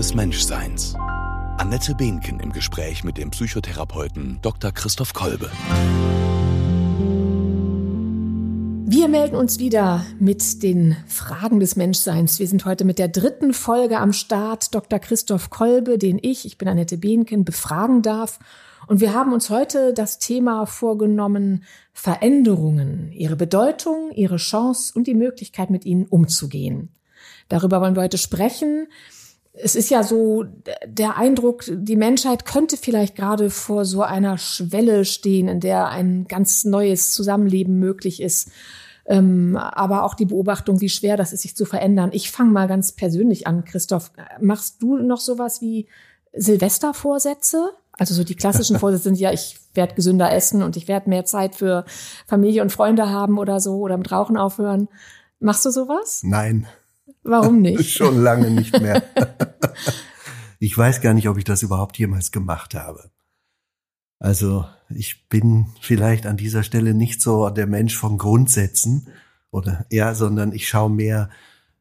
des Menschseins. Annette Behnken im Gespräch mit dem Psychotherapeuten Dr. Christoph Kolbe. Wir melden uns wieder mit den Fragen des Menschseins. Wir sind heute mit der dritten Folge am Start. Dr. Christoph Kolbe, den ich, ich bin Annette Behnken, befragen darf. Und wir haben uns heute das Thema vorgenommen, Veränderungen, ihre Bedeutung, ihre Chance und die Möglichkeit, mit ihnen umzugehen. Darüber wollen wir heute sprechen es ist ja so der Eindruck, die Menschheit könnte vielleicht gerade vor so einer Schwelle stehen, in der ein ganz neues Zusammenleben möglich ist. Ähm, aber auch die Beobachtung, wie schwer das ist, sich zu verändern. Ich fange mal ganz persönlich an, Christoph. Machst du noch sowas wie Silvestervorsätze? Also so die klassischen Vorsätze sind ja, ich werde gesünder essen und ich werde mehr Zeit für Familie und Freunde haben oder so oder mit Rauchen aufhören. Machst du sowas? Nein. Warum nicht? Schon lange nicht mehr. ich weiß gar nicht, ob ich das überhaupt jemals gemacht habe. Also ich bin vielleicht an dieser Stelle nicht so der Mensch von Grundsätzen oder ja, sondern ich schaue mehr,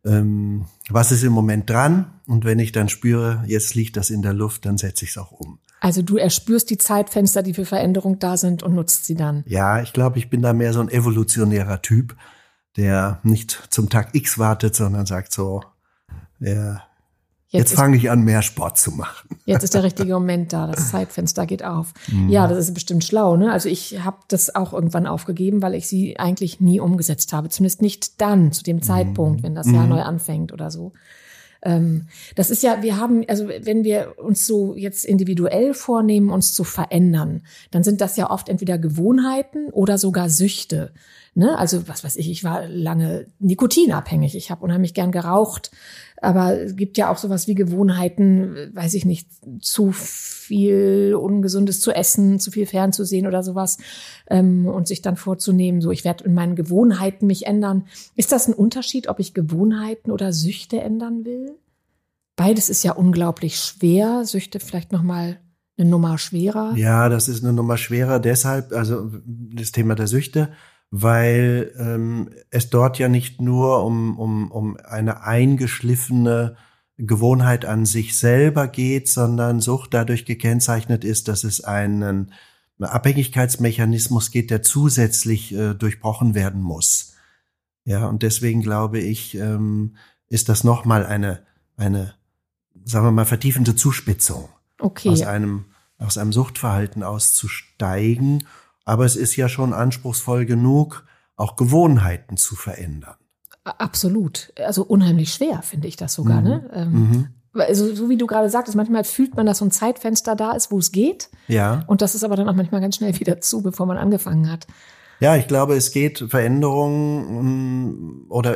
ähm, was ist im Moment dran und wenn ich dann spüre, jetzt liegt das in der Luft, dann setze ich es auch um. Also du erspürst die Zeitfenster, die für Veränderung da sind und nutzt sie dann. Ja, ich glaube, ich bin da mehr so ein evolutionärer Typ der nicht zum Tag X wartet, sondern sagt so, ja, jetzt, jetzt fange ich an, mehr Sport zu machen. Jetzt ist der richtige Moment da, das Zeitfenster geht auf. Mhm. Ja, das ist bestimmt schlau. Ne? Also ich habe das auch irgendwann aufgegeben, weil ich sie eigentlich nie umgesetzt habe. Zumindest nicht dann, zu dem Zeitpunkt, mhm. wenn das Jahr mhm. neu anfängt oder so. Ähm, das ist ja, wir haben, also wenn wir uns so jetzt individuell vornehmen, uns zu verändern, dann sind das ja oft entweder Gewohnheiten oder sogar Süchte. Ne? Also was weiß ich, ich war lange nikotinabhängig, ich habe unheimlich gern geraucht, aber es gibt ja auch sowas wie Gewohnheiten, weiß ich nicht, zu viel Ungesundes zu essen, zu viel fernzusehen oder sowas ähm, und sich dann vorzunehmen, so ich werde in meinen Gewohnheiten mich ändern. Ist das ein Unterschied, ob ich Gewohnheiten oder Süchte ändern will? Beides ist ja unglaublich schwer. Süchte vielleicht noch mal eine Nummer schwerer. Ja, das ist eine Nummer schwerer. Deshalb, also das Thema der Süchte weil ähm, es dort ja nicht nur um, um, um eine eingeschliffene Gewohnheit an sich selber geht, sondern Sucht dadurch gekennzeichnet ist, dass es einen Abhängigkeitsmechanismus geht, der zusätzlich äh, durchbrochen werden muss. Ja, und deswegen glaube ich, ähm, ist das nochmal eine, eine, sagen wir mal, vertiefende Zuspitzung. Okay. Aus einem, aus einem Suchtverhalten auszusteigen aber es ist ja schon anspruchsvoll genug, auch Gewohnheiten zu verändern. Absolut. Also unheimlich schwer, finde ich das sogar. Ne? Mhm. Ne? Ähm, mhm. Also, so wie du gerade sagtest, manchmal fühlt man, dass so ein Zeitfenster da ist, wo es geht. Ja. Und das ist aber dann auch manchmal ganz schnell wieder zu, bevor man angefangen hat. Ja, ich glaube, es geht Veränderungen mm, oder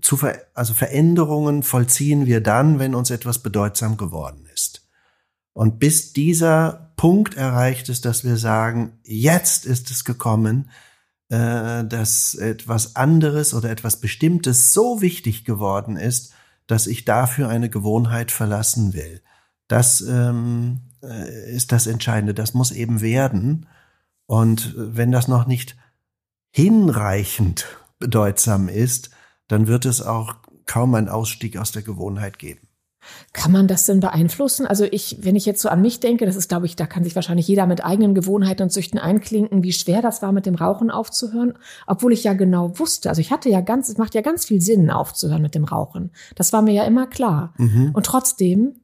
zu ver also Veränderungen vollziehen wir dann, wenn uns etwas bedeutsam geworden ist. Und bis dieser Punkt erreicht ist, dass wir sagen, jetzt ist es gekommen, äh, dass etwas anderes oder etwas Bestimmtes so wichtig geworden ist, dass ich dafür eine Gewohnheit verlassen will. Das ähm, äh, ist das Entscheidende. Das muss eben werden. Und wenn das noch nicht hinreichend bedeutsam ist, dann wird es auch kaum einen Ausstieg aus der Gewohnheit geben. Kann man das denn beeinflussen? Also ich, wenn ich jetzt so an mich denke, das ist, glaube ich, da kann sich wahrscheinlich jeder mit eigenen Gewohnheiten und Süchten einklinken, wie schwer das war, mit dem Rauchen aufzuhören, obwohl ich ja genau wusste, also ich hatte ja ganz, es macht ja ganz viel Sinn, aufzuhören mit dem Rauchen. Das war mir ja immer klar. Mhm. Und trotzdem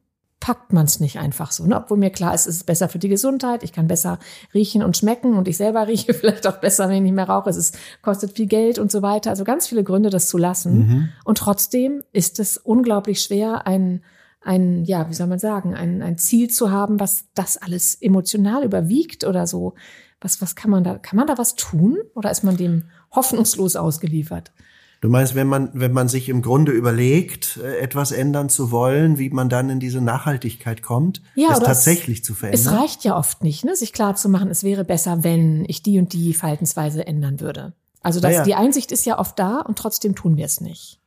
packt man es nicht einfach so, ne? obwohl mir klar ist, es ist besser für die Gesundheit, ich kann besser riechen und schmecken und ich selber rieche vielleicht auch besser, wenn ich nicht mehr rauche, es ist, kostet viel Geld und so weiter, also ganz viele Gründe, das zu lassen. Mhm. Und trotzdem ist es unglaublich schwer, ein ein, ja, wie soll man sagen, ein, ein Ziel zu haben, was das alles emotional überwiegt oder so. Was, was kann man da, kann man da was tun? Oder ist man dem hoffnungslos ausgeliefert? Du meinst, wenn man, wenn man sich im Grunde überlegt, äh, etwas ändern zu wollen, wie man dann in diese Nachhaltigkeit kommt, ja, es tatsächlich es, zu verändern? Es reicht ja oft nicht, ne, sich klar zu machen, es wäre besser, wenn ich die und die Verhaltensweise ändern würde. Also das, ja. die Einsicht ist ja oft da und trotzdem tun wir es nicht.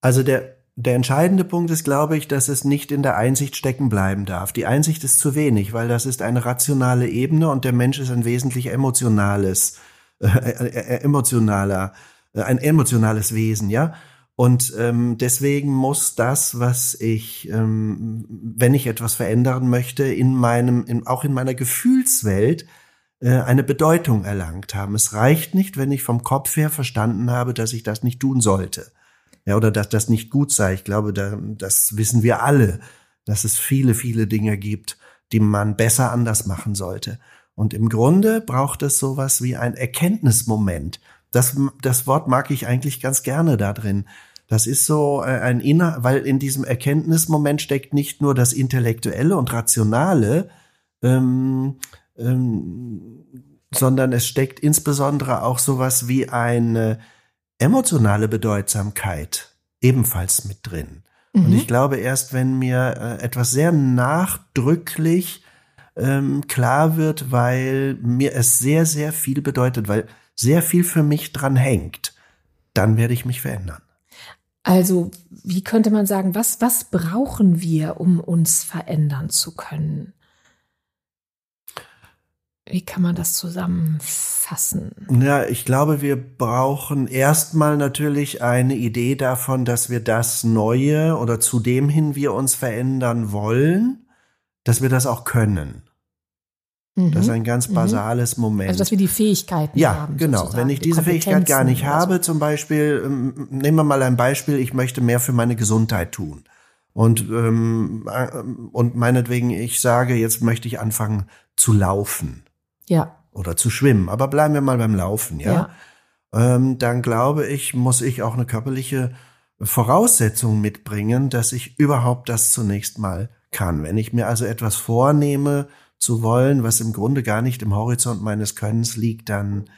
Also der, der entscheidende Punkt ist, glaube ich, dass es nicht in der Einsicht stecken bleiben darf. Die Einsicht ist zu wenig, weil das ist eine rationale Ebene und der Mensch ist ein wesentlich emotionales, äh, äh, äh emotionaler, äh, ein emotionales Wesen, ja. Und ähm, deswegen muss das, was ich, ähm, wenn ich etwas verändern möchte, in meinem, in, auch in meiner Gefühlswelt äh, eine Bedeutung erlangt haben. Es reicht nicht, wenn ich vom Kopf her verstanden habe, dass ich das nicht tun sollte. Ja, oder dass das nicht gut sei. Ich glaube, da, das wissen wir alle, dass es viele, viele Dinge gibt, die man besser anders machen sollte. Und im Grunde braucht es sowas wie ein Erkenntnismoment. Das, das Wort mag ich eigentlich ganz gerne da drin. Das ist so äh, ein inner, weil in diesem Erkenntnismoment steckt nicht nur das Intellektuelle und Rationale, ähm, ähm, sondern es steckt insbesondere auch sowas wie eine emotionale Bedeutsamkeit ebenfalls mit drin. Mhm. Und ich glaube, erst wenn mir äh, etwas sehr nachdrücklich ähm, klar wird, weil mir es sehr, sehr viel bedeutet, weil sehr viel für mich dran hängt, dann werde ich mich verändern. Also, wie könnte man sagen, was, was brauchen wir, um uns verändern zu können? Wie kann man das zusammenfassen? Ja, ich glaube, wir brauchen erstmal natürlich eine Idee davon, dass wir das Neue oder zu dem hin wir uns verändern wollen, dass wir das auch können. Mhm. Das ist ein ganz mhm. basales mhm. Moment. Also, dass wir die Fähigkeiten ja, haben. Ja, genau. Wenn ich die diese Fähigkeit gar nicht habe, so. zum Beispiel, ähm, nehmen wir mal ein Beispiel, ich möchte mehr für meine Gesundheit tun. Und, ähm, äh, und meinetwegen, ich sage, jetzt möchte ich anfangen zu laufen. Ja. Oder zu schwimmen. Aber bleiben wir mal beim Laufen, ja. ja. Ähm, dann glaube ich, muss ich auch eine körperliche Voraussetzung mitbringen, dass ich überhaupt das zunächst mal kann. Wenn ich mir also etwas vornehme zu wollen, was im Grunde gar nicht im Horizont meines Könnens liegt, dann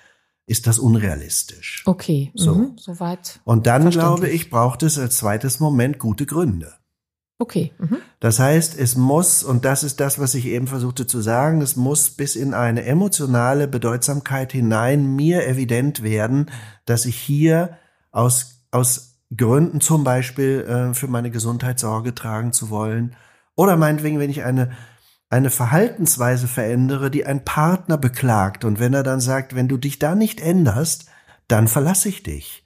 ist das unrealistisch. Okay, so. Mhm, soweit. Und dann glaube ich, braucht es als zweites Moment gute Gründe. Okay. Mhm. Das heißt, es muss, und das ist das, was ich eben versuchte zu sagen, es muss bis in eine emotionale Bedeutsamkeit hinein mir evident werden, dass ich hier aus, aus Gründen zum Beispiel äh, für meine Gesundheit Sorge tragen zu wollen. Oder meinetwegen, wenn ich eine, eine Verhaltensweise verändere, die ein Partner beklagt. Und wenn er dann sagt, wenn du dich da nicht änderst, dann verlasse ich dich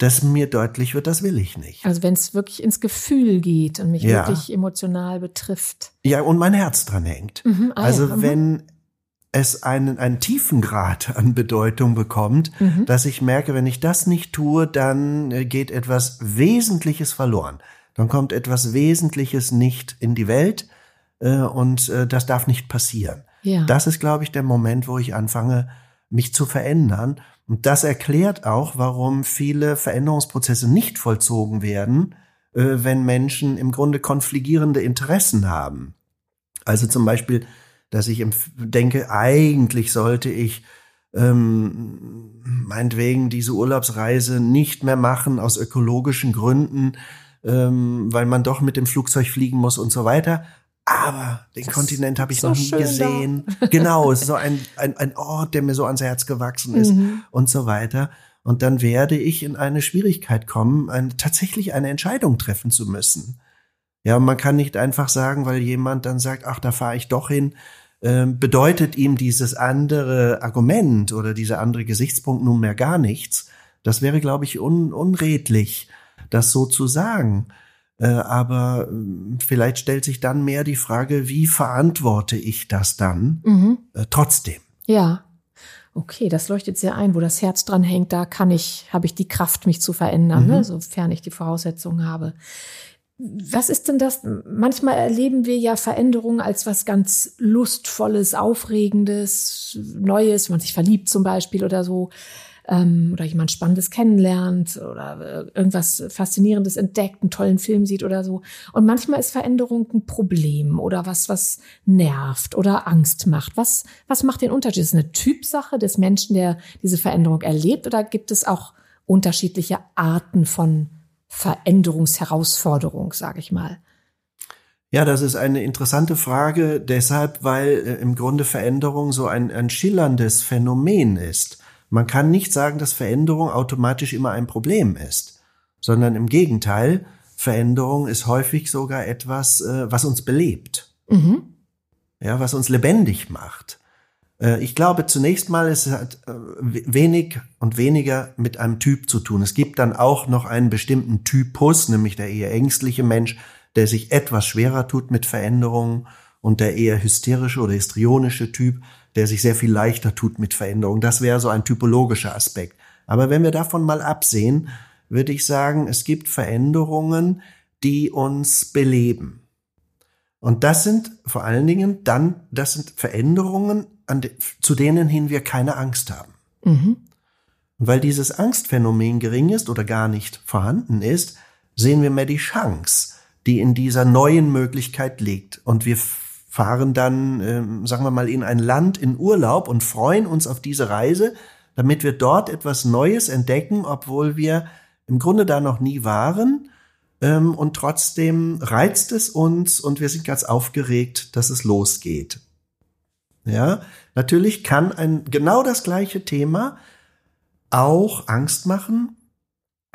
dass mir deutlich wird, das will ich nicht. Also wenn es wirklich ins Gefühl geht und mich ja. wirklich emotional betrifft. Ja, und mein Herz dran hängt. Mhm, ah, also ja, wenn es einen, einen tiefen Grad an Bedeutung bekommt, mhm. dass ich merke, wenn ich das nicht tue, dann äh, geht etwas Wesentliches verloren. Dann kommt etwas Wesentliches nicht in die Welt äh, und äh, das darf nicht passieren. Ja. Das ist, glaube ich, der Moment, wo ich anfange, mich zu verändern und das erklärt auch, warum viele Veränderungsprozesse nicht vollzogen werden, äh, wenn Menschen im Grunde konfligierende Interessen haben. Also zum Beispiel, dass ich denke, eigentlich sollte ich ähm, meinetwegen diese Urlaubsreise nicht mehr machen aus ökologischen Gründen, ähm, weil man doch mit dem Flugzeug fliegen muss und so weiter aber den das Kontinent habe ich so noch nie gesehen. Da. Genau, es ist so ein, ein, ein Ort, der mir so ans Herz gewachsen ist mhm. und so weiter. Und dann werde ich in eine Schwierigkeit kommen, eine, tatsächlich eine Entscheidung treffen zu müssen. Ja, man kann nicht einfach sagen, weil jemand dann sagt, ach, da fahre ich doch hin, äh, bedeutet ihm dieses andere Argument oder dieser andere Gesichtspunkt nunmehr gar nichts. Das wäre, glaube ich, un unredlich, das so zu sagen. Äh, aber ähm, vielleicht stellt sich dann mehr die Frage, wie verantworte ich das dann mhm. Äh, trotzdem? Ja. Okay, das leuchtet sehr ein, wo das Herz dran hängt, da kann ich, habe ich die Kraft, mich zu verändern, ne, mhm. ne, sofern ich die Voraussetzungen habe. Was ist denn das? Manchmal erleben wir ja Veränderungen als was ganz Lustvolles, Aufregendes, Neues, wenn man sich verliebt zum Beispiel oder so ähm, oder jemand Spannendes kennenlernt oder äh, irgendwas Faszinierendes entdeckt, einen tollen Film sieht oder so. Und manchmal ist Veränderung ein Problem oder was, was nervt oder Angst macht. Was, was macht den Unterschied? Ist es eine Typsache des Menschen, der diese Veränderung erlebt oder gibt es auch unterschiedliche Arten von Veränderungsherausforderung, sage ich mal? Ja, das ist eine interessante Frage, deshalb, weil äh, im Grunde Veränderung so ein, ein schillerndes Phänomen ist. Man kann nicht sagen, dass Veränderung automatisch immer ein Problem ist, sondern im Gegenteil, Veränderung ist häufig sogar etwas, äh, was uns belebt. Mhm. Ja, was uns lebendig macht. Äh, ich glaube, zunächst mal es hat äh, wenig und weniger mit einem Typ zu tun. Es gibt dann auch noch einen bestimmten Typus, nämlich der eher ängstliche Mensch, der sich etwas schwerer tut mit Veränderungen und der eher hysterische oder histrionische Typ, der sich sehr viel leichter tut mit Veränderungen. Das wäre so ein typologischer Aspekt. Aber wenn wir davon mal absehen, würde ich sagen, es gibt Veränderungen, die uns beleben. Und das sind vor allen Dingen dann, das sind Veränderungen, de, zu denen hin wir keine Angst haben. Mhm. Und weil dieses Angstphänomen gering ist oder gar nicht vorhanden ist, sehen wir mehr die Chance, die in dieser neuen Möglichkeit liegt. Und wir fahren dann, äh, sagen wir mal, in ein Land in Urlaub und freuen uns auf diese Reise, damit wir dort etwas Neues entdecken, obwohl wir im Grunde da noch nie waren. Ähm, und trotzdem reizt es uns und wir sind ganz aufgeregt, dass es losgeht. Ja, natürlich kann ein genau das gleiche Thema auch Angst machen,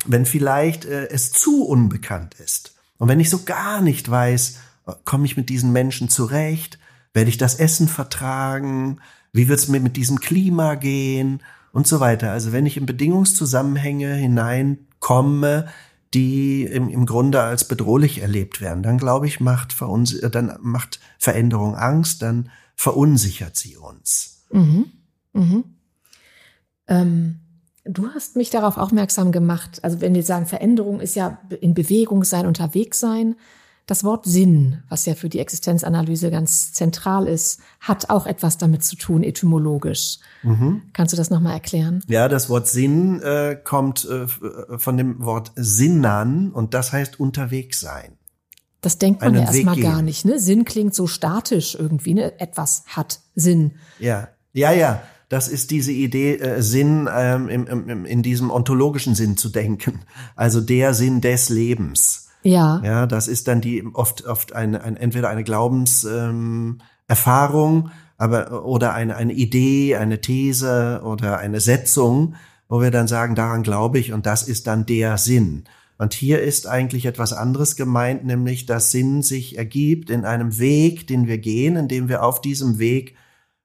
wenn vielleicht äh, es zu unbekannt ist. Und wenn ich so gar nicht weiß, komme ich mit diesen Menschen zurecht, werde ich das Essen vertragen, wie wird es mir mit diesem Klima gehen und so weiter. Also wenn ich in Bedingungszusammenhänge hineinkomme, die im, im Grunde als bedrohlich erlebt werden, dann glaube ich, macht, Verunsi dann macht Veränderung Angst, dann verunsichert sie uns. Mhm. Mhm. Ähm, du hast mich darauf aufmerksam gemacht, also wenn wir sagen, Veränderung ist ja in Bewegung sein, unterwegs sein, das Wort Sinn, was ja für die Existenzanalyse ganz zentral ist, hat auch etwas damit zu tun, etymologisch. Mhm. Kannst du das nochmal erklären? Ja, das Wort Sinn äh, kommt äh, von dem Wort Sinnern und das heißt unterwegs sein. Das denkt man ja erstmal gar nicht. Ne? Sinn klingt so statisch irgendwie. Ne? Etwas hat Sinn. Ja, ja, ja. Das ist diese Idee, äh, Sinn ähm, im, im, in diesem ontologischen Sinn zu denken. Also der Sinn des Lebens. Ja. Ja, das ist dann die oft oft eine, ein, entweder eine Glaubenserfahrung, ähm, aber oder eine eine Idee, eine These oder eine Setzung, wo wir dann sagen, daran glaube ich und das ist dann der Sinn. Und hier ist eigentlich etwas anderes gemeint, nämlich dass Sinn sich ergibt in einem Weg, den wir gehen, indem wir auf diesem Weg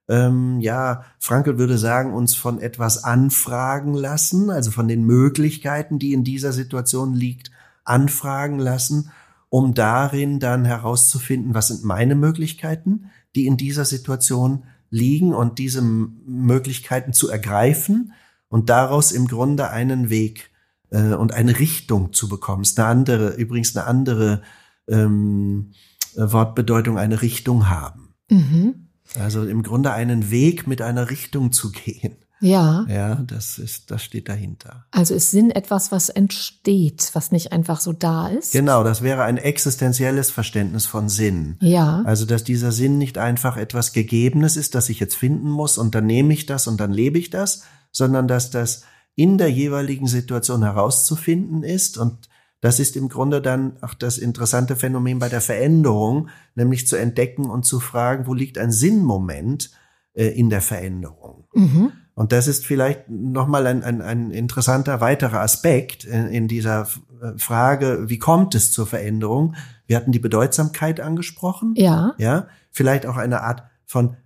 ähm, ja, Frankel würde sagen, uns von etwas anfragen lassen, also von den Möglichkeiten, die in dieser Situation liegt, anfragen lassen, um darin dann herauszufinden, was sind meine Möglichkeiten, die in dieser Situation liegen und diese Möglichkeiten zu ergreifen und daraus im Grunde einen Weg äh, und eine Richtung zu bekommen. Ist eine andere, übrigens eine andere ähm, Wortbedeutung, eine Richtung haben. Mhm. Also im Grunde einen Weg mit einer Richtung zu gehen. Ja. Ja, das ist, das steht dahinter. Also ist Sinn etwas, was entsteht, was nicht einfach so da ist? Genau, das wäre ein existenzielles Verständnis von Sinn. Ja. Also, dass dieser Sinn nicht einfach etwas Gegebenes ist, das ich jetzt finden muss und dann nehme ich das und dann lebe ich das, sondern dass das in der jeweiligen Situation herauszufinden ist und das ist im Grunde dann auch das interessante Phänomen bei der Veränderung, nämlich zu entdecken und zu fragen, wo liegt ein Sinnmoment äh, in der Veränderung. Mhm. Und das ist vielleicht nochmal ein, ein, ein interessanter weiterer Aspekt in, in dieser äh, Frage, wie kommt es zur Veränderung? Wir hatten die Bedeutsamkeit angesprochen. Ja. Ja. Vielleicht auch eine Art von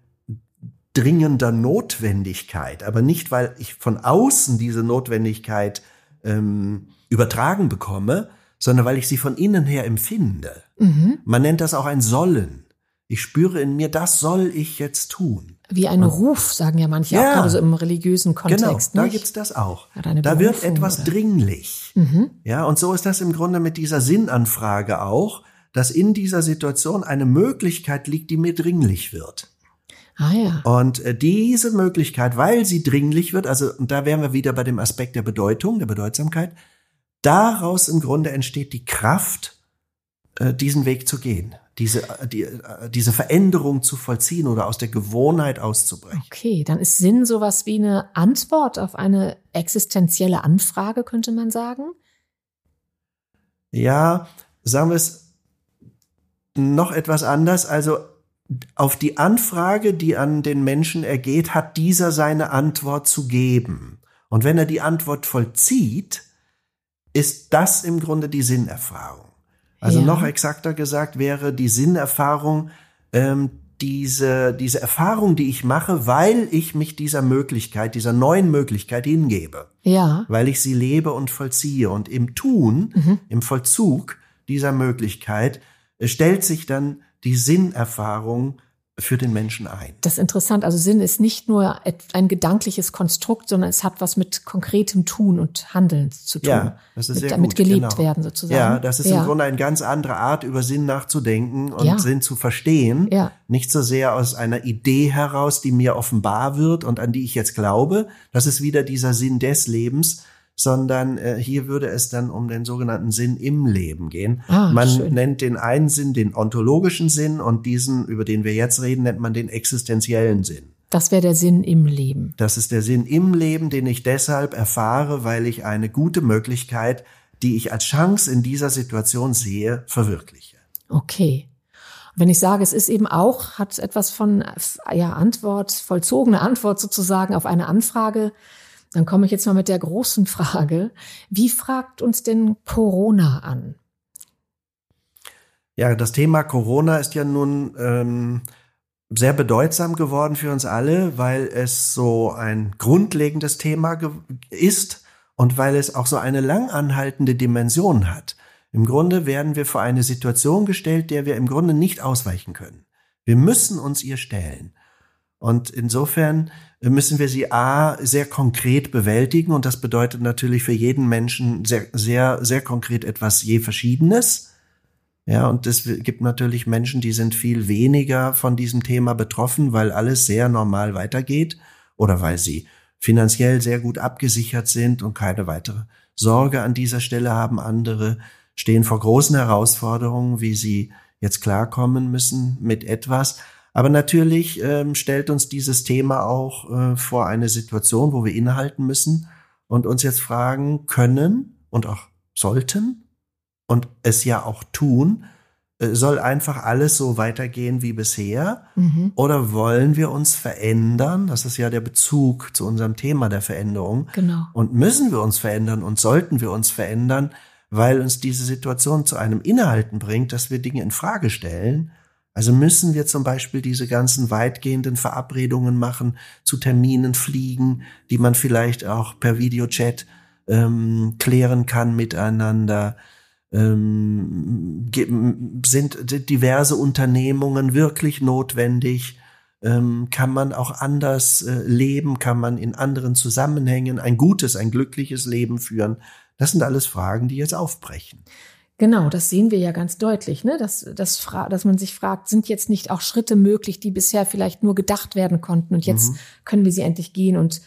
dringender Notwendigkeit, aber nicht, weil ich von außen diese Notwendigkeit ähm, übertragen bekomme, sondern weil ich sie von innen her empfinde. Mhm. Man nennt das auch ein Sollen. Ich spüre in mir, das soll ich jetzt tun. Wie ein Ruf, sagen ja manche, ja, auch gerade so im religiösen Kontext. Genau, da nicht? gibt's das auch. Da wird etwas oder? dringlich. Mhm. Ja, und so ist das im Grunde mit dieser Sinnanfrage auch, dass in dieser Situation eine Möglichkeit liegt, die mir dringlich wird. Ah ja. Und äh, diese Möglichkeit, weil sie dringlich wird, also und da wären wir wieder bei dem Aspekt der Bedeutung, der Bedeutsamkeit, daraus im Grunde entsteht die Kraft, diesen Weg zu gehen diese, die, diese Veränderung zu vollziehen oder aus der Gewohnheit auszubrechen. Okay, dann ist Sinn sowas wie eine Antwort auf eine existenzielle Anfrage, könnte man sagen? Ja, sagen wir es noch etwas anders. Also auf die Anfrage, die an den Menschen ergeht, hat dieser seine Antwort zu geben. Und wenn er die Antwort vollzieht, ist das im Grunde die Sinnerfahrung. Also ja. noch exakter gesagt wäre die Sinnerfahrung, ähm, diese, diese Erfahrung, die ich mache, weil ich mich dieser Möglichkeit, dieser neuen Möglichkeit hingebe. Ja. Weil ich sie lebe und vollziehe. Und im Tun, mhm. im Vollzug dieser Möglichkeit, äh, stellt sich dann die Sinnerfahrung für den Menschen ein. Das ist interessant. Also Sinn ist nicht nur ein gedankliches Konstrukt, sondern es hat was mit konkretem Tun und Handeln zu tun. Ja, das ist mit, sehr damit gut, gelebt genau. werden sozusagen. Ja, das ist ja. im Grunde eine ganz andere Art, über Sinn nachzudenken und Ja. Sinn zu verstehen. Ja. Nicht so sehr aus einer Idee heraus, die mir offenbar wird und an die ich jetzt glaube. Das ist wieder dieser Sinn des Lebens, sondern äh, hier würde es dann um den sogenannten Sinn im Leben gehen. Ah, man schön. nennt den einen Sinn den ontologischen Sinn und diesen, über den wir jetzt reden, nennt man den existenziellen Sinn. Das wäre der Sinn im Leben. Das ist der Sinn im Leben, den ich deshalb erfahre, weil ich eine gute Möglichkeit, die ich als Chance in dieser Situation sehe, verwirkliche. Okay. Wenn ich sage, es ist eben auch, hat etwas von ja, Antwort, vollzogene Antwort sozusagen auf eine Anfrage, dann komme ich jetzt mal mit der großen Frage. Wie fragt uns denn Corona an? Ja, das Thema Corona ist ja nun ähm, sehr bedeutsam geworden für uns alle, weil es so ein grundlegendes Thema ist und weil es auch so eine langanhaltende Dimension hat. Im Grunde werden wir vor eine Situation gestellt, der wir im Grunde nicht ausweichen können. Wir müssen uns ihr stellen. Und insofern müssen wir sie A sehr konkret bewältigen und das bedeutet natürlich für jeden Menschen sehr, sehr, sehr konkret etwas je Verschiedenes. Ja, und es gibt natürlich Menschen, die sind viel weniger von diesem Thema betroffen, weil alles sehr normal weitergeht oder weil sie finanziell sehr gut abgesichert sind und keine weitere Sorge an dieser Stelle haben. Andere stehen vor großen Herausforderungen, wie sie jetzt klarkommen müssen mit etwas. Aber natürlich ähm, stellt uns dieses Thema auch äh, vor eine Situation, wo wir innehalten müssen und uns jetzt fragen können und auch sollten und es ja auch tun, äh, soll einfach alles so weitergehen wie bisher? Mhm. Oder wollen wir uns verändern? Das ist ja der Bezug zu unserem Thema der Veränderung. Genau. Und müssen wir uns verändern und sollten wir uns verändern, weil uns diese Situation zu einem Innehalten bringt, dass wir Dinge in Frage stellen. Also müssen wir zum Beispiel diese ganzen weitgehenden Verabredungen machen, zu Terminen fliegen, die man vielleicht auch per Videochat ähm, klären kann miteinander. Ähm, sind diverse Unternehmungen wirklich notwendig? Ähm, kann man auch anders äh, leben? Kann man in anderen Zusammenhängen ein gutes, ein glückliches Leben führen? Das sind alles Fragen, die jetzt aufbrechen. Genau, das sehen wir ja ganz deutlich, ne? dass, dass, dass man sich fragt, sind jetzt nicht auch Schritte möglich, die bisher vielleicht nur gedacht werden konnten und jetzt Mhm. können wir sie endlich gehen und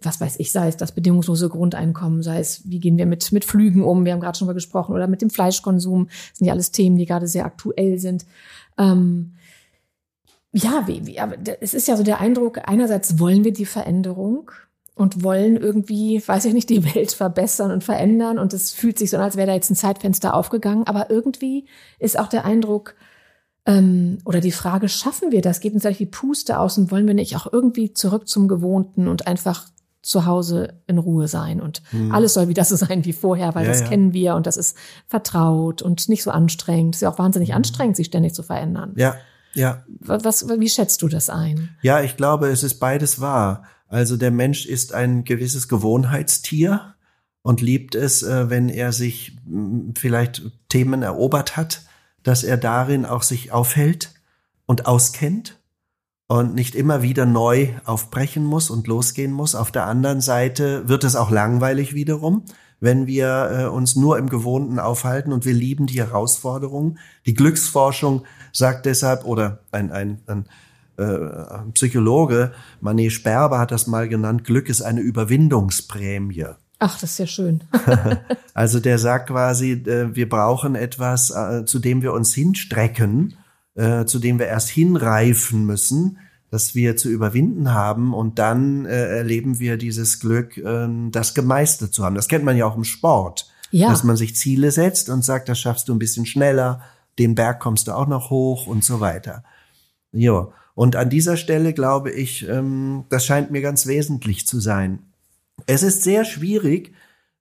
was weiß ich, sei es das bedingungslose Grundeinkommen, sei es, wie gehen wir mit, mit Flügen um, wir haben gerade schon mal gesprochen, oder mit dem Fleischkonsum, das sind ja alles Themen, die gerade sehr aktuell sind. Ähm, ja, wie, wie, aber es ist ja so der Eindruck, einerseits wollen wir die Veränderung und wollen irgendwie, weiß ich nicht, die Welt verbessern und verändern und es fühlt sich so an, als wäre da jetzt ein Zeitfenster aufgegangen, aber irgendwie ist auch der Eindruck ähm, oder die Frage, schaffen wir das? Geht uns gleich die Puste aus und wollen wir nicht auch irgendwie zurück zum Gewohnten und einfach zu Hause in Ruhe sein und alles soll wieder so sein wie vorher, weil Hm. Ja, das ja. kennen wir und das ist vertraut und nicht so anstrengend. Es ist ja auch wahnsinnig anstrengend, sich ständig zu verändern. Hm. Ja, ja, Was, wie schätzt du das ein? Ja, ich glaube, es ist beides wahr. Also der Mensch ist ein gewisses Gewohnheitstier und liebt es, äh, wenn er sich mh, vielleicht Themen erobert hat, dass er darin auch sich aufhält und auskennt und nicht immer wieder neu aufbrechen muss und losgehen muss. Auf der anderen Seite wird es auch langweilig wiederum, wenn wir äh, uns nur im Gewohnten aufhalten und wir lieben die Herausforderungen. Die Glücksforschung sagt deshalb, oder ein, ein, ein äh, Psychologe, Manet Sperber hat das mal genannt, Glück ist eine Überwindungsprämie. Ach, das ist ja schön. Also der sagt quasi, äh, wir brauchen etwas, äh, zu dem wir uns hinstrecken, zu dem wir erst hinreifen müssen, das wir zu überwinden haben und dann erleben wir dieses Glück, das gemeistert zu haben. Das kennt man ja auch im Sport, Ja. dass man sich Ziele setzt und sagt, das schaffst du ein bisschen schneller, den Berg kommst du auch noch hoch und so weiter. Ja, und an dieser Stelle glaube ich, ähm, das scheint mir ganz wesentlich zu sein. Es ist sehr schwierig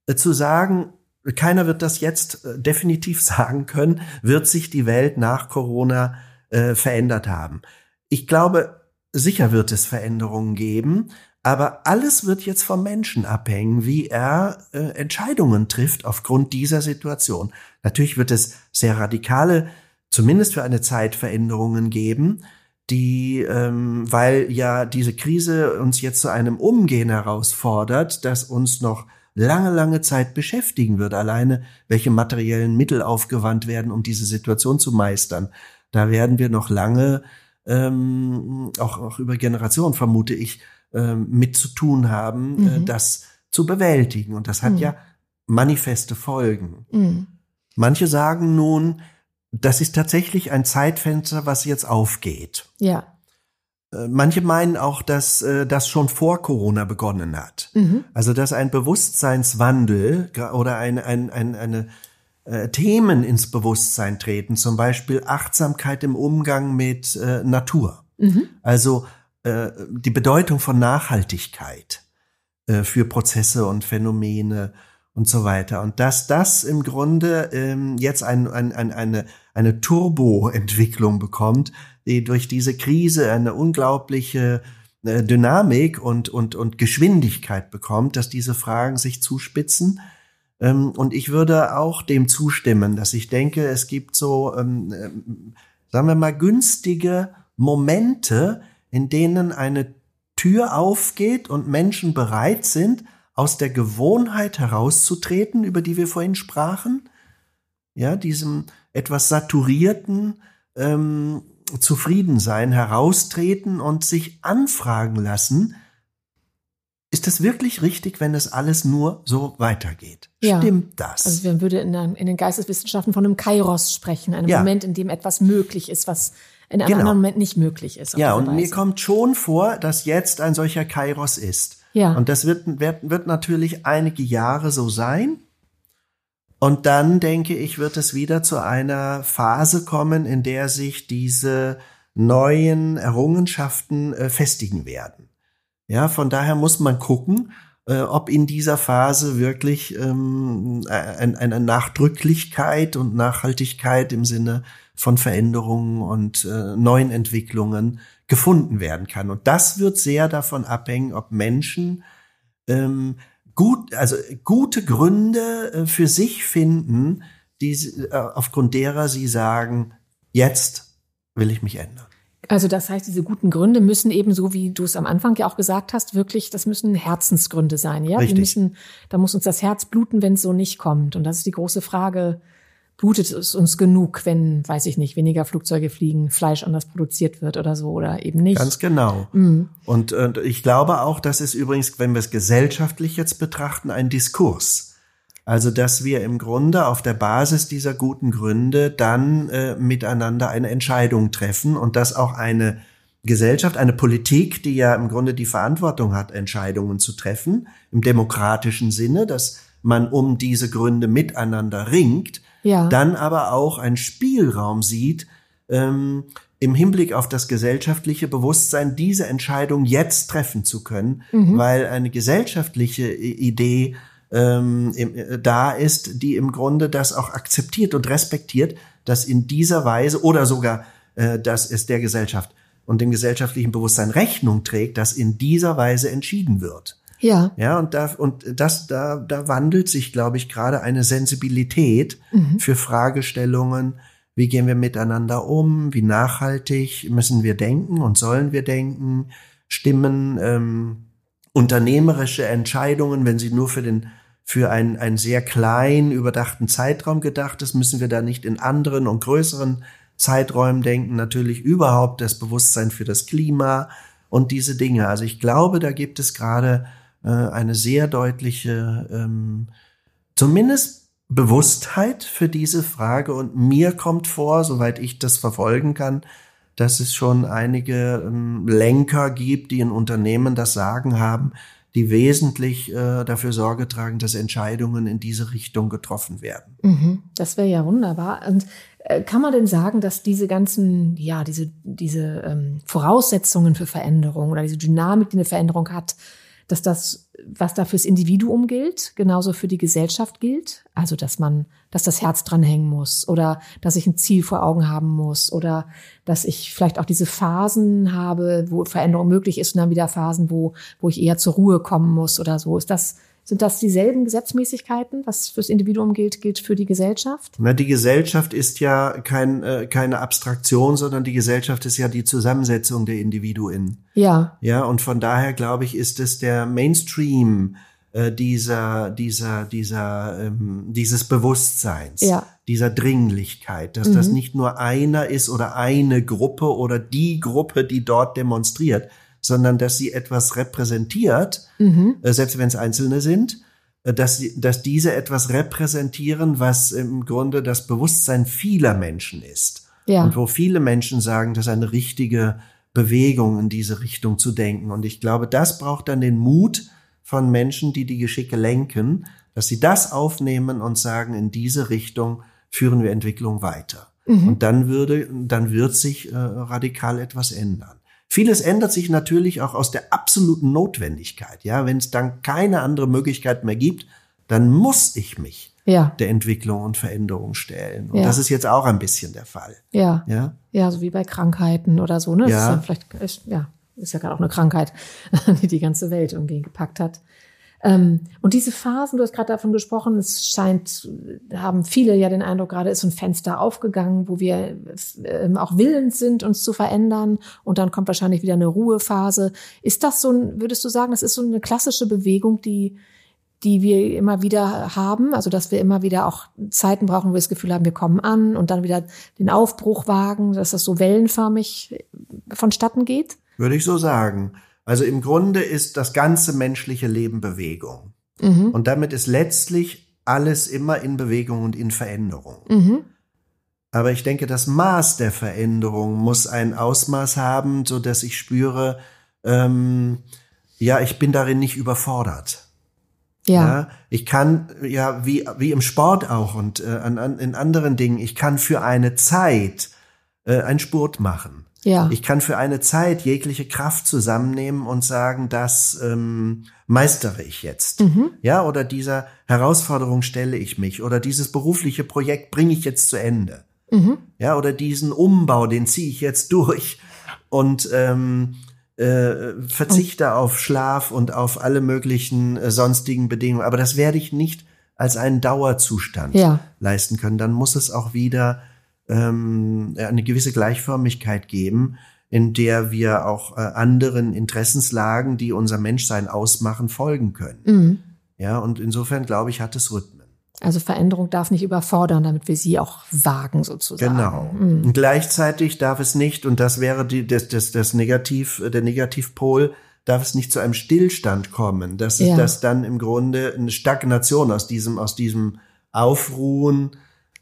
äh, zu sagen, keiner wird das jetzt äh, definitiv sagen können, wird sich die Welt nach Corona äh, verändert haben. ich glaube, sicher wird es Veränderungen geben, aber alles wird jetzt vom Menschen abhängen, wie er Entscheidungen trifft aufgrund dieser Situation. Natürlich wird es sehr radikale, zumindest für eine Zeit Veränderungen geben, die, ähm, weil ja diese Krise uns jetzt zu einem Umgehen herausfordert, das uns noch lange, lange Zeit beschäftigen wird. Alleine, welche materiellen Mittel aufgewandt werden, um diese Situation zu meistern. Da werden wir noch lange, ähm, auch, auch über Generationen vermute ich, ähm, mit zu tun haben, äh, mhm. äh, das zu bewältigen. Und das hat mhm. ja manifeste Folgen. Mhm. Manche sagen nun, das ist tatsächlich ein Zeitfenster, was jetzt aufgeht. Ja. Äh, manche meinen auch, dass äh, das schon vor Corona begonnen hat. Mhm. Also dass ein Bewusstseinswandel oder ein, ein, ein, eine äh, Themen ins Bewusstsein treten, zum Beispiel Achtsamkeit im Umgang mit äh, Natur. Mhm. Also äh, die Bedeutung von Nachhaltigkeit äh, für Prozesse und Phänomene und so weiter. Und dass das im Grunde ähm, jetzt ein, ein, ein, eine, eine Turbo-Entwicklung bekommt, die durch diese Krise eine unglaubliche äh, Dynamik und, und, und Geschwindigkeit bekommt, dass diese Fragen sich zuspitzen. Ähm, und ich würde auch dem zustimmen, dass ich denke, es gibt so, ähm, ähm, sagen wir mal, günstige Momente, in denen eine Tür aufgeht und Menschen bereit sind, aus der Gewohnheit herauszutreten, über die wir vorhin sprachen, ja, diesem etwas saturierten ähm, Zufriedensein heraustreten und sich anfragen lassen, ist das wirklich richtig, wenn es alles nur so weitergeht? Ja. Stimmt das? Also man würde in, in, den Geisteswissenschaften von einem Kairos sprechen, einem ja. Moment, in dem etwas möglich ist, was in einem genau. anderen Moment nicht möglich ist. Ja, und Weise. mir kommt schon vor, dass jetzt ein solcher Kairos ist. Ja. Und das wird, wird, wird natürlich einige Jahre so sein. Und dann denke ich, wird es wieder zu einer Phase kommen, in der sich diese neuen Errungenschaften äh, festigen werden. Ja, von daher muss man gucken, äh, ob in dieser Phase wirklich ähm, ein, eine Nachdrücklichkeit und Nachhaltigkeit im Sinne von Veränderungen und äh, neuen Entwicklungen gefunden werden kann. Und das wird sehr davon abhängen, ob Menschen ähm, gut, also gute Gründe äh, für sich finden, die, äh, aufgrund derer sie sagen, jetzt will ich mich ändern. Also das heißt, diese guten Gründe müssen eben so, wie du es am Anfang ja auch gesagt hast, wirklich, das müssen Herzensgründe sein, ja? Richtig. Wir müssen, da muss uns das Herz bluten, wenn es so nicht kommt. Und das ist die große Frage, blutet es uns genug, wenn, weiß ich nicht, weniger Flugzeuge fliegen, Fleisch anders produziert wird oder so oder eben nicht. Ganz genau. Mhm. Und, und ich glaube auch, dass es übrigens, wenn wir es gesellschaftlich jetzt betrachten, ein Diskurs. Also, dass wir im Grunde auf der Basis dieser guten Gründe dann äh, miteinander eine Entscheidung treffen und dass auch eine Gesellschaft, eine Politik, die ja im Grunde die Verantwortung hat, Entscheidungen zu treffen, im demokratischen Sinne, dass man um diese Gründe miteinander ringt, ja. dann aber auch einen Spielraum sieht, ähm, im Hinblick auf das gesellschaftliche Bewusstsein diese Entscheidung jetzt treffen zu können, mhm. weil eine gesellschaftliche Idee ähm, äh, da ist, die im Grunde das auch akzeptiert und respektiert, dass in dieser Weise oder sogar, äh, dass es der Gesellschaft und dem gesellschaftlichen Bewusstsein Rechnung trägt, dass in dieser Weise entschieden wird. Ja. Ja, und da, und das, da, da wandelt sich, glaube ich, gerade eine Sensibilität mhm. für Fragestellungen, wie gehen wir miteinander um, wie nachhaltig müssen wir denken und sollen wir denken, stimmen ähm, unternehmerische Entscheidungen, wenn sie nur für den für einen, einen sehr kleinen, überdachten Zeitraum gedacht ist, müssen wir da nicht in anderen und größeren Zeiträumen denken. Natürlich überhaupt das Bewusstsein für das Klima und diese Dinge. Also ich glaube, da gibt es gerade äh, eine sehr deutliche, ähm, zumindest Bewusstheit für diese Frage. Und mir kommt vor, soweit ich das verfolgen kann, dass es schon einige ähm, Lenker gibt, die in Unternehmen das Sagen haben, die wesentlich äh, dafür Sorge tragen, dass Entscheidungen in diese Richtung getroffen werden. Mhm, das wäre ja wunderbar. Und äh, kann man denn sagen, dass diese ganzen, ja, diese, diese ähm, Voraussetzungen für Veränderung oder diese Dynamik, die eine Veränderung hat, dass das was da fürs Individuum gilt, genauso für die Gesellschaft gilt. Also, dass man, dass das Herz dranhängen muss oder dass ich ein Ziel vor Augen haben muss oder dass ich vielleicht auch diese Phasen habe, wo Veränderung möglich ist und dann wieder Phasen, wo, wo ich eher zur Ruhe kommen muss oder so. Ist das, sind das dieselben Gesetzmäßigkeiten, was fürs Individuum gilt, gilt für die Gesellschaft? Na, die Gesellschaft ist ja kein, äh, keine Abstraktion, sondern die Gesellschaft ist ja die Zusammensetzung der Individuen. Ja. Ja, und von daher glaube ich, ist es der Mainstream äh, dieser, dieser, dieser, ähm, dieses Bewusstseins, Ja. dieser Dringlichkeit, dass das nicht nur einer ist oder eine Gruppe oder die Gruppe, die dort demonstriert, sondern dass sie etwas repräsentiert, äh, selbst wenn es Einzelne sind, äh, dass, sie, dass diese etwas repräsentieren, was im Grunde das Bewusstsein vieler Menschen ist. Ja. Und wo viele Menschen sagen, das ist eine richtige Bewegung in diese Richtung zu denken. Und ich glaube, das braucht dann den Mut von Menschen, die die Geschicke lenken, dass sie das aufnehmen und sagen, in diese Richtung führen wir Entwicklung weiter. Und dann würde, dann wird sich äh, radikal etwas ändern. Vieles ändert sich natürlich auch aus der absoluten Notwendigkeit. Ja, wenn es dann keine andere Möglichkeit mehr gibt, dann muss ich mich Ja. der Entwicklung und Veränderung stellen. Und Ja. das ist jetzt auch ein bisschen der Fall. Ja. Ja, Ja, so wie bei Krankheiten oder so, ne? Das Ja. Ist ja vielleicht, ist, ja, ist ja gerade auch eine Krankheit, die die ganze Welt irgendwie gepackt hat. Ähm, und diese Phasen, du hast gerade davon gesprochen, es scheint, haben viele ja den Eindruck, gerade ist so ein Fenster aufgegangen, wo wir ähm, auch willens sind, uns zu verändern. Und dann kommt wahrscheinlich wieder eine Ruhephase. Ist das so ein, würdest du sagen, das ist so eine klassische Bewegung, die, die wir immer wieder haben, also dass wir immer wieder auch Zeiten brauchen, wo wir das Gefühl haben, wir kommen an und dann wieder den Aufbruch wagen, dass das so wellenförmig vonstatten geht? würde ich so sagen. Also im Grunde ist das ganze menschliche Leben Bewegung. Mhm. Und damit ist letztlich alles immer in Bewegung und in Veränderung. Mhm. Aber ich denke, das Maß der Veränderung muss ein Ausmaß haben, so dass ich spüre, ähm, ja, ich bin darin nicht überfordert. Ja. ich kann ja wie wie im Sport auch und äh, an, an, in anderen Dingen. Ich kann für eine Zeit äh, einen Spurt machen. Ja. Ich kann für eine Zeit jegliche Kraft zusammennehmen und sagen, das ähm, meistere ich jetzt. Mhm. Ja, oder dieser Herausforderung stelle ich mich oder dieses berufliche Projekt bringe ich jetzt zu Ende. Mhm. Ja, oder diesen Umbau, den ziehe ich jetzt durch und ähm, äh, verzichte auf Schlaf und auf alle möglichen äh, sonstigen Bedingungen. Aber das werde ich nicht als einen Dauerzustand Ja. leisten können. Dann muss es auch wieder ähm, eine gewisse Gleichförmigkeit geben, in der wir auch äh, anderen Interessenslagen, die unser Menschsein ausmachen, folgen können. Mhm. Ja, und insofern glaube ich, hat es Rhythmen. Also Veränderung darf nicht überfordern, damit wir sie auch wagen sozusagen. Genau. Mhm. Und gleichzeitig darf es nicht, und das wäre die, das, das, das Negativ, der Negativpol, darf es nicht zu einem Stillstand kommen. Das ist Ja. das dann im Grunde eine Stagnation aus diesem, aus diesem Aufruhen,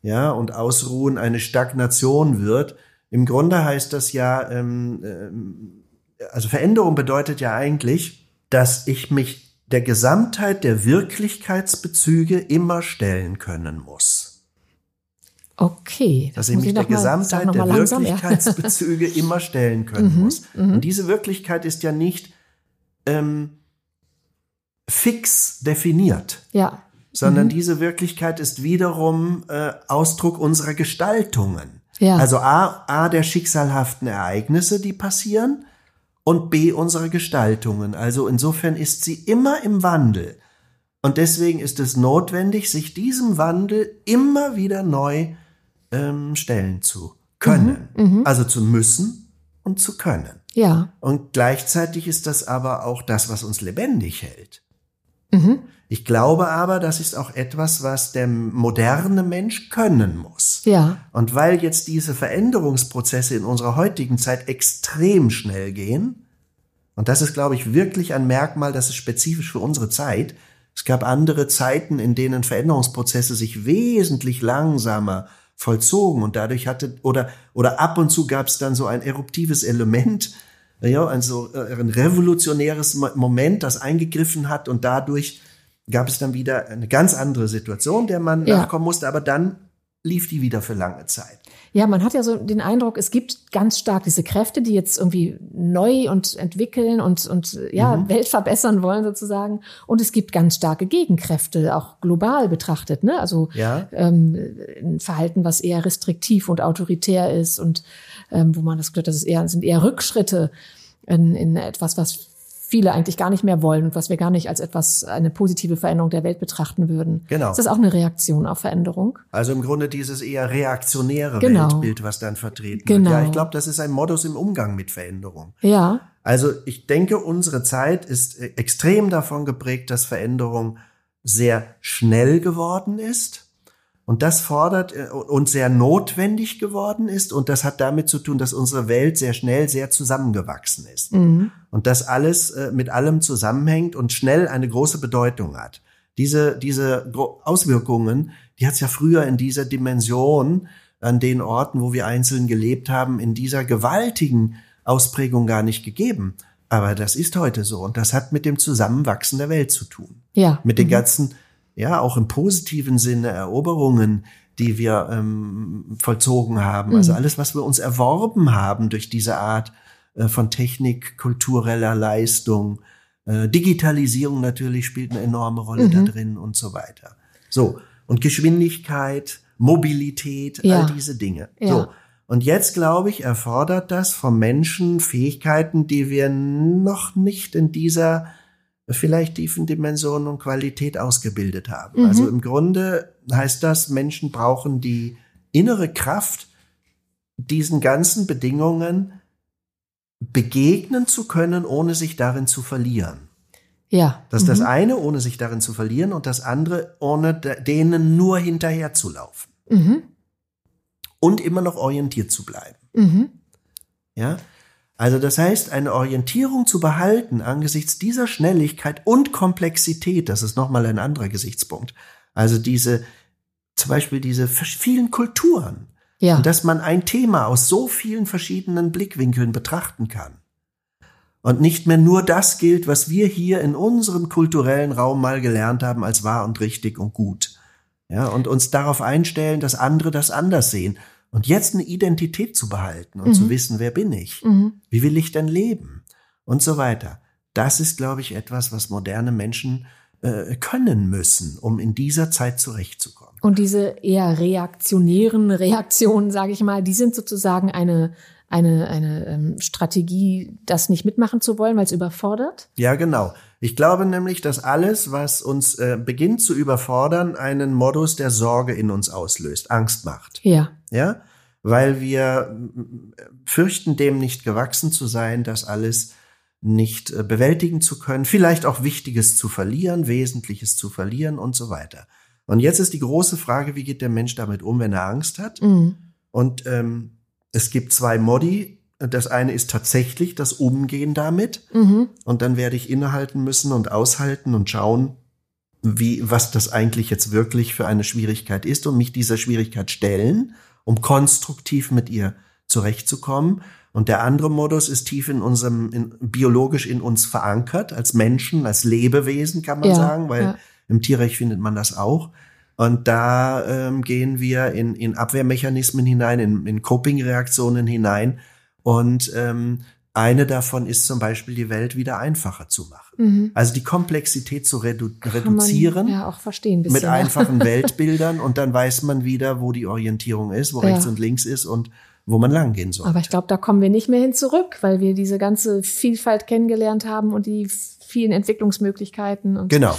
ja, und Ausruhen eine Stagnation wird. Im Grunde heißt das ja, ähm, ähm, also Veränderung bedeutet ja eigentlich, dass ich mich der Gesamtheit der Wirklichkeitsbezüge immer stellen können muss. Okay. dass ich mich der noch mal- Gesamtheit der langsam, ja. Wirklichkeitsbezüge immer stellen können Mhm, muss. mhm. Und diese Wirklichkeit ist ja nicht ähm, fix definiert, Ja. Sondern Mhm. diese Wirklichkeit ist wiederum äh, Ausdruck unserer Gestaltungen. Ja. Also A, A der schicksalhaften Ereignisse, die passieren, und B unsere Gestaltungen. Also insofern ist sie immer im Wandel. Und deswegen ist es notwendig, sich diesem Wandel immer wieder neu ähm, stellen zu können. Mhm. Also zu müssen und zu können. Ja. Und gleichzeitig ist das aber auch das, was uns lebendig hält. Mhm. Ich glaube aber, das ist auch etwas, was der moderne Mensch können muss. Ja. Und weil jetzt diese Veränderungsprozesse in unserer heutigen Zeit extrem schnell gehen, und das ist, glaube ich, wirklich ein Merkmal, das ist spezifisch für unsere Zeit. Es gab andere Zeiten, in denen Veränderungsprozesse sich wesentlich langsamer vollzogen und dadurch hatte, oder, oder ab und zu gab es dann so ein eruptives Element, ja, also äh, ein revolutionäres Mo- Moment, das eingegriffen hat und dadurch gab es dann wieder eine ganz andere Situation, der man Ja. nachkommen musste, aber dann lief die wieder für lange Zeit. Ja, man hat ja so den Eindruck, es gibt ganz stark diese Kräfte, die jetzt irgendwie neu und entwickeln und, und ja, mhm. Welt verbessern wollen sozusagen. Und es gibt ganz starke Gegenkräfte, auch global betrachtet. Ne? Also ja. ähm, ein Verhalten, was eher restriktiv und autoritär ist und ähm, wo man das Gefühl hat, das ist eher, sind eher Rückschritte in, in etwas, was viele eigentlich gar nicht mehr wollen und was wir gar nicht als etwas, eine positive Veränderung der Welt betrachten würden. Genau. Ist das auch eine Reaktion auf Veränderung? Also im Grunde dieses eher reaktionäre genau. Weltbild, was dann vertreten genau. wird. Ja, ich glaube, das ist ein Modus im Umgang mit Veränderung. Ja. Also ich denke, unsere Zeit ist äh, extrem davon geprägt, dass Veränderung sehr schnell geworden ist und das fordert äh, und sehr notwendig geworden ist. Und das hat damit zu tun, dass unsere Welt sehr schnell sehr zusammengewachsen ist. Mhm. Und das alles äh, mit allem zusammenhängt und schnell eine große Bedeutung hat. Diese, diese Auswirkungen, die hat es ja früher in dieser Dimension an den Orten, wo wir einzeln gelebt haben, in dieser gewaltigen Ausprägung gar nicht gegeben. Aber das ist heute so. Und das hat mit dem Zusammenwachsen der Welt zu tun. Ja. Mit den mhm. ganzen ja, auch im positiven Sinne Eroberungen, die wir ähm, vollzogen haben. Also mhm. alles, was wir uns erworben haben durch diese Art äh, von Technik, kultureller Leistung, äh, Digitalisierung natürlich spielt eine enorme Rolle mhm. da drin und so weiter. So. Und Geschwindigkeit, Mobilität, ja. all diese Dinge. Ja. So. Und jetzt, glaube ich, erfordert das vom Menschen Fähigkeiten, die wir noch nicht in dieser vielleicht tiefen Dimensionen und Qualität ausgebildet haben. Mhm. Also im Grunde heißt das, Menschen brauchen die innere Kraft, diesen ganzen Bedingungen begegnen zu können, ohne sich darin zu verlieren. Ja. Das ist mhm. das eine, ohne sich darin zu verlieren, und das andere, ohne denen nur hinterher zu laufen. Mhm. Und immer noch orientiert zu bleiben. Mhm. Ja. Also das heißt, eine Orientierung zu behalten angesichts dieser Schnelligkeit und Komplexität, das ist nochmal ein anderer Gesichtspunkt. Also diese, zum Beispiel diese vielen Kulturen. Ja. Und dass man ein Thema aus so vielen verschiedenen Blickwinkeln betrachten kann. Und nicht mehr nur das gilt, was wir hier in unserem kulturellen Raum mal gelernt haben als wahr und richtig und gut. Ja, und uns darauf einstellen, dass andere das anders sehen und jetzt eine Identität zu behalten und mhm. zu wissen, wer bin ich? Mhm. Wie will ich denn leben? Und so weiter. Das ist, glaube ich, etwas, was moderne Menschen äh, können müssen, um in dieser Zeit zurechtzukommen. Und diese eher reaktionären Reaktionen, sage ich mal, die sind sozusagen eine eine, eine ähm, Strategie, das nicht mitmachen zu wollen, weil es überfordert? Ja, genau. Ich glaube nämlich, dass alles, was uns äh, beginnt zu überfordern, einen Modus der Sorge in uns auslöst, Angst macht. Ja. Ja, weil wir fürchten, dem nicht gewachsen zu sein, das alles nicht äh, bewältigen zu können, vielleicht auch Wichtiges zu verlieren, Wesentliches zu verlieren und so weiter. Und jetzt ist die große Frage, wie geht der Mensch damit um, wenn er Angst hat? Mhm. Und ähm, es gibt zwei Modi. Das eine ist tatsächlich das Umgehen damit. Mhm. Und dann werde ich innehalten müssen und aushalten und schauen, wie, was das eigentlich jetzt wirklich für eine Schwierigkeit ist und mich dieser Schwierigkeit stellen, um konstruktiv mit ihr zurechtzukommen. Und der andere Modus ist tief in unserem, in, biologisch in uns verankert, als Menschen, als Lebewesen, kann man ja, sagen, weil ja. im Tierreich findet man das auch. Und da ähm, gehen wir in, in Abwehrmechanismen hinein, in, in Coping-Reaktionen hinein. Und ähm, eine davon ist zum Beispiel, die Welt wieder einfacher zu machen. Mhm. Also die Komplexität zu redu Kann reduzieren. ja, auch verstehen. Bisschen, mit einfachen Weltbildern und dann weiß man wieder, wo die Orientierung ist, wo ja. rechts und links ist und wo man langgehen soll. Aber ich glaube, da kommen wir nicht mehr hin zurück, weil wir diese ganze Vielfalt kennengelernt haben und die vielen Entwicklungsmöglichkeiten. Und genau.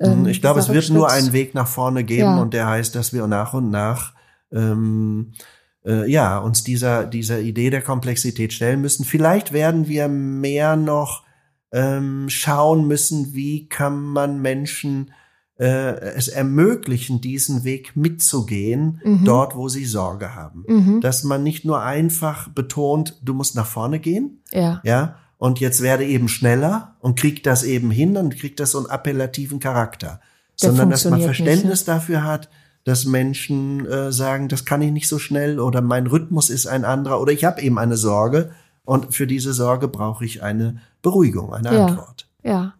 Ähm, ich glaube, es wird nur einen Weg nach vorne geben ja. und der heißt, dass wir nach und nach ähm, äh, ja uns dieser dieser Idee der Komplexität stellen müssen. Vielleicht werden wir mehr noch ähm, schauen müssen, wie kann man Menschen äh, es ermöglichen, diesen Weg mitzugehen, mhm. dort, wo sie Sorge haben. Mhm. Dass man nicht nur einfach betont, du musst nach vorne gehen, ja, ja und jetzt werde eben schneller und kriegt das eben hin und kriegt das so einen appellativen Charakter. Der sondern dass man Verständnis nicht, ne? dafür hat, dass Menschen äh, sagen, das kann ich nicht so schnell oder mein Rhythmus ist ein anderer oder ich habe eben eine Sorge und für diese Sorge brauche ich eine Beruhigung, eine ja, Antwort. Ja.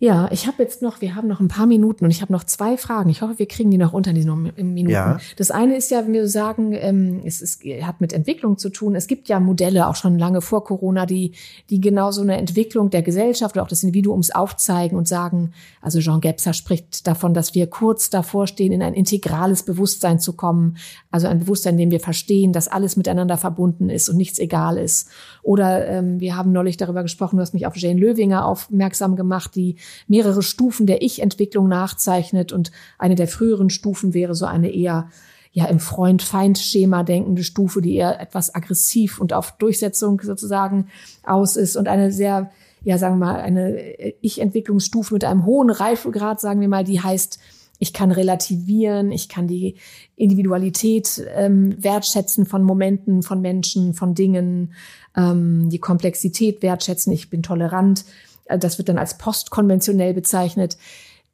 Ja, ich habe jetzt noch, wir haben noch ein paar Minuten und ich habe noch zwei Fragen. Ich hoffe, wir kriegen die noch unter diesen Minuten. Ja. Das eine ist ja, wenn wir sagen, ähm, es ist, hat mit Entwicklung zu tun. Es gibt ja Modelle auch schon lange vor Corona, die, die genau so eine Entwicklung der Gesellschaft oder auch des Individuums aufzeigen und sagen, also Jean Gebser spricht davon, dass wir kurz davor stehen, in ein integrales Bewusstsein zu kommen. Also ein Bewusstsein, in dem wir verstehen, dass alles miteinander verbunden ist und nichts egal ist. Oder ähm, wir haben neulich darüber gesprochen, du hast mich auf Jane Löwinger aufmerksam gemacht, die mehrere Stufen der Ich-Entwicklung nachzeichnet und eine der früheren Stufen wäre so eine eher ja im Freund-Feind-Schema denkende Stufe, die eher etwas aggressiv und auf Durchsetzung sozusagen aus ist und eine sehr, ja sagen wir mal, eine Ich-Entwicklungsstufe mit einem hohen Reifegrad, sagen wir mal, die heißt, ich kann relativieren, ich kann die Individualität ähm, wertschätzen von Momenten, von Menschen, von Dingen, ähm, die Komplexität wertschätzen, ich bin tolerant. Das wird dann als postkonventionell bezeichnet.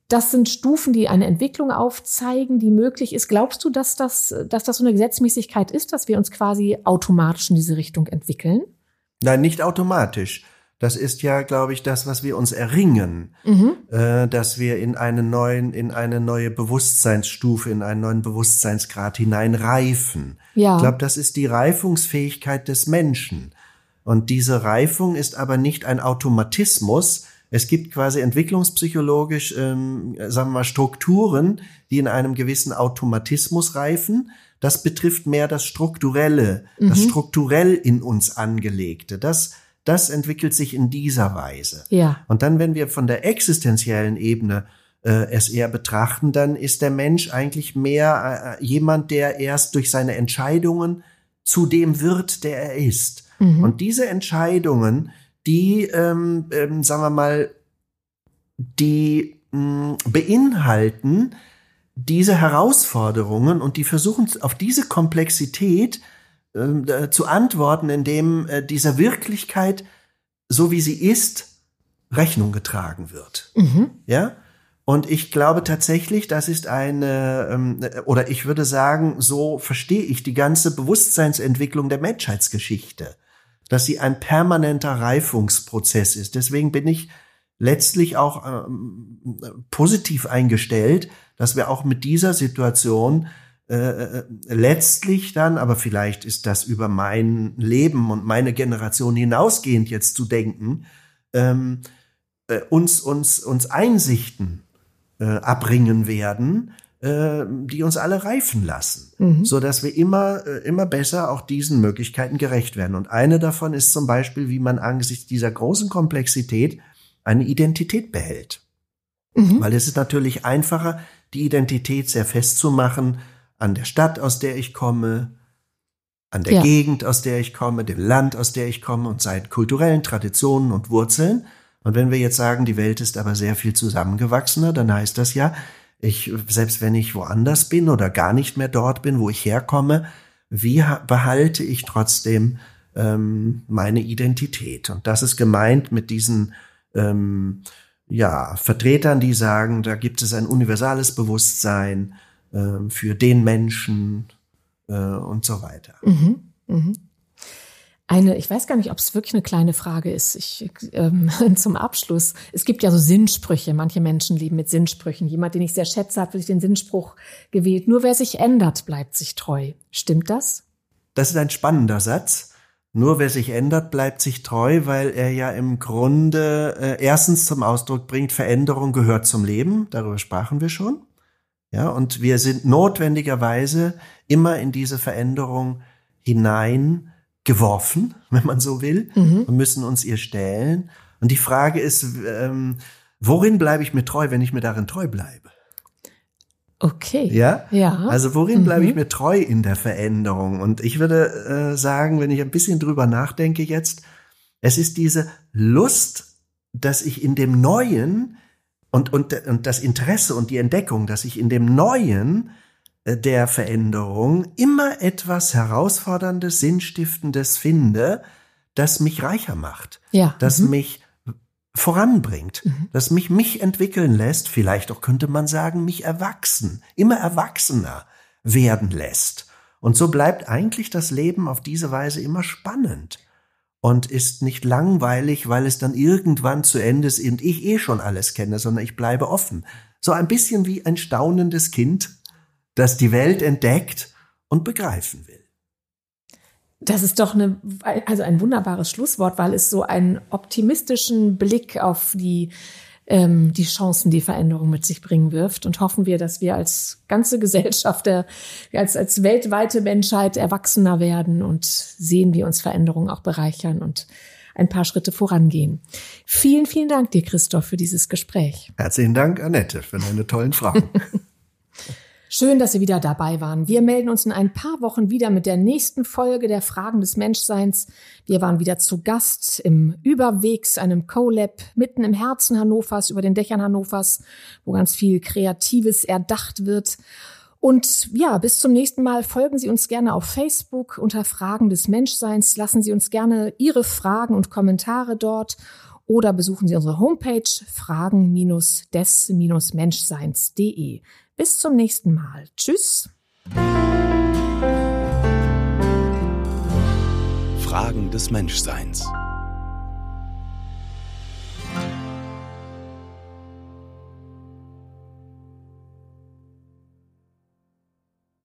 Das sind Stufen, die eine Entwicklung aufzeigen, die möglich ist. Glaubst du, dass das, dass das so eine Gesetzmäßigkeit ist, dass wir uns quasi automatisch in diese Richtung entwickeln? Nein, nicht automatisch. Das ist ja, glaube ich, das, was wir uns erringen, mhm. äh, dass wir in einen neuen, in eine neue Bewusstseinsstufe, in einen neuen Bewusstseinsgrad hineinreifen. Ja. Ich glaube, das ist die Reifungsfähigkeit des Menschen. Und diese Reifung ist aber nicht ein Automatismus. Es gibt quasi entwicklungspsychologisch, ähm, sagen wir mal, Strukturen, die in einem gewissen Automatismus reifen. Das betrifft mehr das Strukturelle, mhm. das strukturell in uns angelegte. Das, das entwickelt sich in dieser Weise. Ja. Und dann, wenn wir von der existenziellen Ebene äh, es eher betrachten, dann ist der Mensch eigentlich mehr äh, jemand, der erst durch seine Entscheidungen zu dem wird, der er ist. Mhm. Und diese Entscheidungen, die, ähm, ähm, sagen wir mal, die mh, hm, beinhalten diese Herausforderungen und die versuchen auf diese Komplexität äh, zu antworten, indem äh, dieser Wirklichkeit, so wie sie ist, Rechnung getragen wird. Mhm. Ja? Und ich glaube tatsächlich, das ist eine, ähm, oder ich würde sagen, so verstehe ich die ganze Bewusstseinsentwicklung der Menschheitsgeschichte dass sie ein permanenter Reifungsprozess ist. Deswegen bin ich letztlich auch ähm, positiv eingestellt, dass wir auch mit dieser Situation äh, äh, letztlich dann, aber vielleicht ist das über mein Leben und meine Generation hinausgehend jetzt zu denken, ähm, äh, uns uns uns Einsichten äh, abbringen werden, äh, die uns alle reifen lassen, mhm. so dass wir immer äh, immer besser auch diesen Möglichkeiten gerecht werden. Und eine davon ist zum Beispiel, wie man angesichts dieser großen Komplexität eine Identität behält, mhm. weil es ist natürlich einfacher, die Identität sehr festzumachen an der Stadt, aus der ich komme, an der ja. Gegend, aus der ich komme, dem Land, aus der ich komme und seinen kulturellen Traditionen und Wurzeln. Und wenn wir jetzt sagen, die Welt ist aber sehr viel zusammengewachsener, dann heißt das ja, ich, selbst wenn ich woanders bin oder gar nicht mehr dort bin, wo ich herkomme, wie behalte ich trotzdem ähm, meine Identität? Und das ist gemeint mit diesen ähm, ja, Vertretern, die sagen, da gibt es ein universales Bewusstsein äh, für den Menschen äh, und so weiter. Mhm, mh. Eine, ich weiß gar nicht, ob es wirklich eine kleine Frage ist. Ich, ähm, zum Abschluss. Es gibt ja so Sinnsprüche. Manche Menschen leben mit Sinnssprüchen. Jemand, den ich sehr schätze, hat wirklich den Sinnspruch gewählt. Nur wer sich ändert, bleibt sich treu. Stimmt das? Das ist ein spannender Satz. Nur wer sich ändert, bleibt sich treu, weil er ja im Grunde äh, erstens zum Ausdruck bringt, Veränderung gehört zum Leben. Darüber sprachen wir schon. Ja, und wir sind notwendigerweise immer in diese Veränderung hinein geworfen, wenn man so will, mhm. und müssen uns ihr stellen. Und die Frage ist, ähm, worin bleibe ich mir treu, wenn ich mir darin treu bleibe? Okay. Ja? Ja. Also worin bleibe mhm. ich mir treu in der Veränderung? Und ich würde äh, sagen, wenn ich ein bisschen drüber nachdenke jetzt, es ist diese Lust, dass ich in dem Neuen und, und, und das Interesse und die Entdeckung, dass ich in dem Neuen der Veränderung immer etwas Herausforderndes, Sinnstiftendes finde, das mich reicher macht, ja. das mhm. mich voranbringt, mhm. das mich mich entwickeln lässt, vielleicht auch könnte man sagen, mich erwachsen, immer erwachsener werden lässt. Und so bleibt eigentlich das Leben auf diese Weise immer spannend. und ist nicht langweilig, weil es dann irgendwann zu Ende ist und ich eh schon alles kenne, sondern ich bleibe offen. So ein bisschen wie ein staunendes Kind, das die Welt entdeckt und begreifen will. Das ist doch eine, also ein wunderbares Schlusswort, weil es so einen optimistischen Blick auf die, ähm, die Chancen, die Veränderung mit sich bringen wirft. Und hoffen wir, dass wir als ganze Gesellschaft, als, als weltweite Menschheit erwachsener werden und sehen, wie uns Veränderungen auch bereichern und ein paar Schritte vorangehen. Vielen, vielen Dank dir, Christoph, für dieses Gespräch. Herzlichen Dank, Annette, für deine tollen Fragen. Schön, dass Sie wieder dabei waren. Wir melden uns in ein paar Wochen wieder mit der nächsten Folge der Fragen des Menschseins. Wir waren wieder zu Gast im Überwegs, einem Co-Lab mitten im Herzen Hannovers, über den Dächern Hannovers, wo ganz viel Kreatives erdacht wird. Und ja, bis zum nächsten Mal folgen Sie uns gerne auf Facebook unter Fragen des Menschseins. Lassen Sie uns gerne Ihre Fragen und Kommentare dort oder besuchen Sie unsere Homepage fragen-des-menschseins.de. Bis zum nächsten Mal. Tschüss. Fragen des Menschseins.